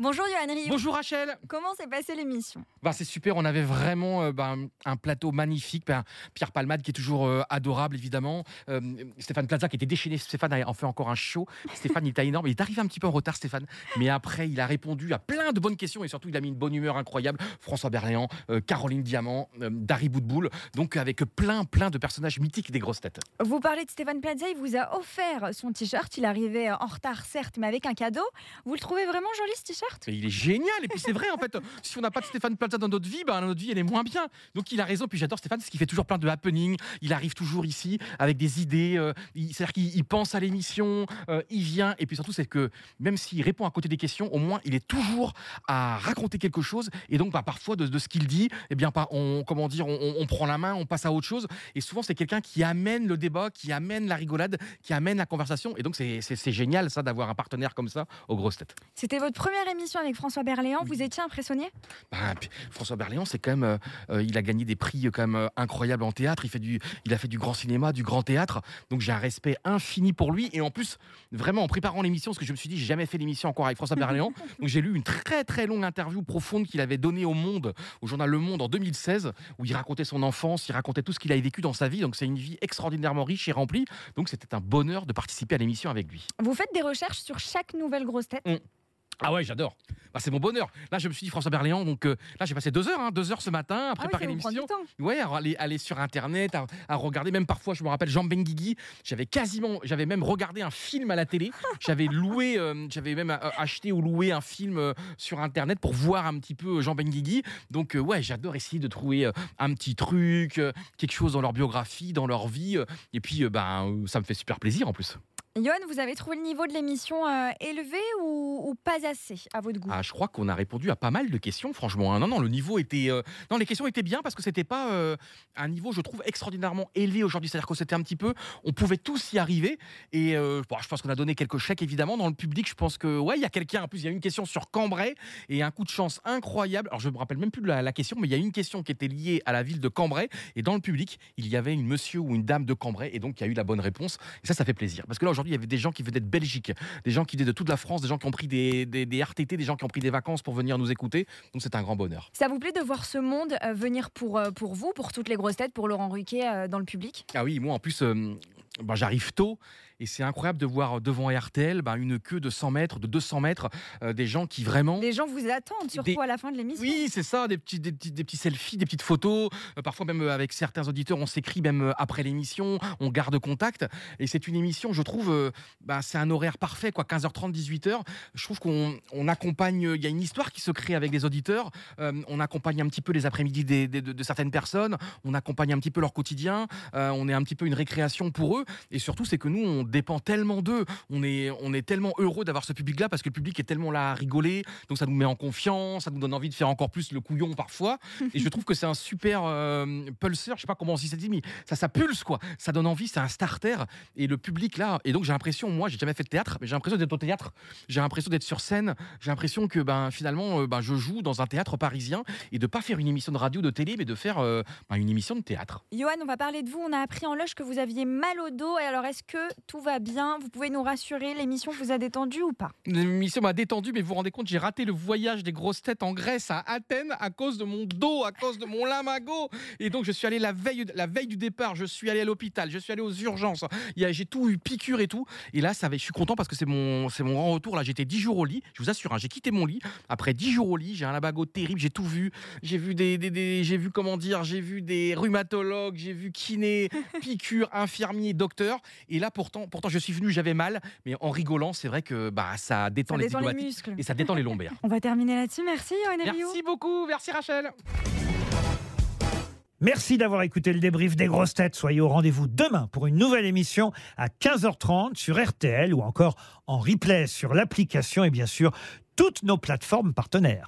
Bonjour Rioux. Bonjour Rachel. Comment s'est passée l'émission? Bah, C'est super, on avait vraiment euh, bah, un plateau magnifique. Bah, Pierre Palmade qui est toujours euh, adorable évidemment. Euh, Stéphane Plaza qui était déchaîné. Stéphane a en fait encore un show. Stéphane il était énorme. Il est arrivé un petit peu en retard Stéphane. Mais après il a répondu à plein de bonnes questions et surtout il a mis une bonne humeur incroyable. François Berléand, Caroline Diamant, Dari Boudboul. Donc avec plein plein de personnages mythiques des grosses têtes. Vous parlez de Stéphane Plaza, il vous a offert son t-shirt. Il arrivait en retard certes mais avec un cadeau. Vous le trouvez vraiment joli ce t-shirt? Il est génial. Et puis c'est vrai, en fait, si on n'a pas de Stéphane Plaza dans notre vie, bah, notre vie, elle est moins bien. Donc il a raison. Puis j'adore Stéphane, parce qu'il fait toujours plein de happenings. Il arrive toujours ici avec des idées. Euh, c'est-à-dire qu'il pense à l'émission, euh, il vient. Et puis surtout, c'est que même s'il répond à côté des questions, au moins, il est toujours à raconter quelque chose. Et donc, bah, parfois, de, ce qu'il dit, eh bien, on, comment dire, on, prend la main, on passe à autre chose. Et souvent, c'est quelqu'un qui amène le débat, qui amène la rigolade, qui amène la conversation. Et donc, c'est génial, ça, d'avoir un partenaire comme ça aux grosses têtes. C'était votre première émission avec François Berléand. Vous étiez impressionné? Bah, François Berléand, c'est quand même, euh, euh, il a gagné des prix euh, quand même incroyables en théâtre. Il fait du, il a fait du grand cinéma, du grand théâtre. Donc j'ai un respect infini pour lui. Et en plus, vraiment en préparant l'émission, parce que je me suis dit, j'ai jamais fait l'émission encore avec François Berléand. donc j'ai lu une très très longue interview profonde qu'il avait donnée au Monde, au journal Le Monde en 2016, où il racontait son enfance, il racontait tout ce qu'il avait vécu dans sa vie. Donc c'est une vie extraordinairement riche et remplie. Donc c'était un bonheur de participer à l'émission avec lui. Vous faites des recherches sur chaque nouvelle grosse tête? Mmh. Ah ouais, j'adore. Bah, c'est mon bonheur. Là, je me suis dit François Berléand, donc euh, là, j'ai passé deux heures, hein, deux heures ce matin à ah préparer l'émission. Ouais, à aller, aller sur Internet, à, regarder. Même parfois, je me rappelle Jean Benguigui. J'avais quasiment, j'avais même regardé un film à la télé. J'avais loué, euh, j'avais même euh, acheté ou loué un film sur Internet pour voir un petit peu Jean Benguigui. Donc ouais, j'adore essayer de trouver un petit truc, quelque chose dans leur biographie, dans leur vie. Et puis, ben, ça me fait super plaisir en plus. Johan, vous avez trouvé le niveau de l'émission euh, élevé ou, pas assez à votre goût? Ah, Je crois qu'on a répondu à pas mal de questions, franchement. Hein. Non, non, le niveau était. Euh, non, les questions étaient bien parce que c'était pas euh, un niveau, je trouve, extraordinairement élevé aujourd'hui. C'est-à-dire que c'était un petit peu. On pouvait tous y arriver. Et je pense qu'on a donné quelques chèques, évidemment. Dans le public, je pense que, ouais, il y a quelqu'un. En plus, il y a une question sur Cambrai et un coup de chance incroyable. Alors, je me rappelle même plus de la, la question, mais il y a une question qui était liée à la ville de Cambrai. Et dans le public, il y avait une monsieur ou une dame de Cambrai. Et donc, il y a eu la bonne réponse. Et ça, ça fait plaisir. Parce que là, aujourd'hui, il y avait des gens qui venaient de Belgique, des gens qui venaient de toute la France, des gens qui ont pris des, des, RTT, des gens qui ont pris des vacances pour venir nous écouter. Donc c'est un grand bonheur. Ça vous plaît de voir ce monde euh, venir pour, euh, pour vous, pour toutes les grosses têtes, pour Laurent Ruquier euh, dans le public? Ah oui, moi en plus, bah, j'arrive tôt et c'est incroyable de voir devant RTL bah, une queue de 100 mètres, de 200 mètres, euh, des gens qui vraiment. Les gens vous attendent, surtout à la fin de l'émission. Oui, c'est ça, des petits, des, petits, des petits selfies, des petites photos. Euh, parfois, même euh, avec certains auditeurs, on s'écrit même après l'émission, on garde contact. Et c'est une émission, je trouve, bah, c'est un horaire parfait, quoi, 15h30, 18h. Je trouve qu'on on accompagne, il y a une histoire qui se crée avec les auditeurs. on accompagne un petit peu les après-midi de, de, certaines personnes, on accompagne un petit peu leur quotidien, on est un petit peu une récréation pour eux. Et surtout, c'est que nous, on dépend tellement d'eux. On est, on est tellement heureux d'avoir ce public-là parce que le public est tellement là à rigoler. Donc ça nous met en confiance, ça nous donne envie de faire encore plus le couillon parfois. Et je trouve que c'est un super euh, pulseur. Je sais pas comment on dit ça dit, mais ça, ça pulse quoi. Ça donne envie, c'est un starter. Et le public là. Et donc j'ai l'impression, moi, j'ai jamais fait de théâtre, mais j'ai l'impression d'être au théâtre. J'ai l'impression d'être sur scène. J'ai l'impression que ben finalement, euh, ben, je joue dans un théâtre parisien et de pas faire une émission de radio, de télé, mais de faire euh, ben, une émission de théâtre. Johan, on va parler de vous. On a appris en loge que vous aviez mal au dos. Et alors, est-ce que tout va bien Vous pouvez nous rassurer L'émission vous a détendu ou pas? L'émission m'a détendu, mais vous vous rendez compte, j'ai raté le voyage des grosses têtes en Grèce à Athènes à cause de mon dos, à cause de mon lamago. Et donc, je suis allé la veille, la veille du départ, je suis allé à l'hôpital, je suis allé aux urgences. J'ai tout eu, piqûre et tout. Et là, ça je suis content parce que c'est mon, mon grand retour. Là, j'étais 10 jours au lit. Je vous assure, hein, j'ai quitté mon lit. Après 10 jours au lit, j'ai un lamago terrible, j'ai tout vu. J'ai vu des, des, j'ai vu comment dire, j'ai vu des rhumatologues, j'ai vu kiné, piqûre, infirmier, docteur. Et là, pourtant, pourtant, je suis venu, j'avais mal, mais en rigolant, c'est vrai que bah, ça détend, les, muscles et ça détend les lombaires. On va terminer là-dessus. Merci, Merci beaucoup. Merci, Rachel. Merci d'avoir écouté le débrief des grosses têtes. Soyez au rendez-vous demain pour une nouvelle émission à 15h30 sur RTL ou encore en replay sur l'application et bien sûr toutes nos plateformes partenaires.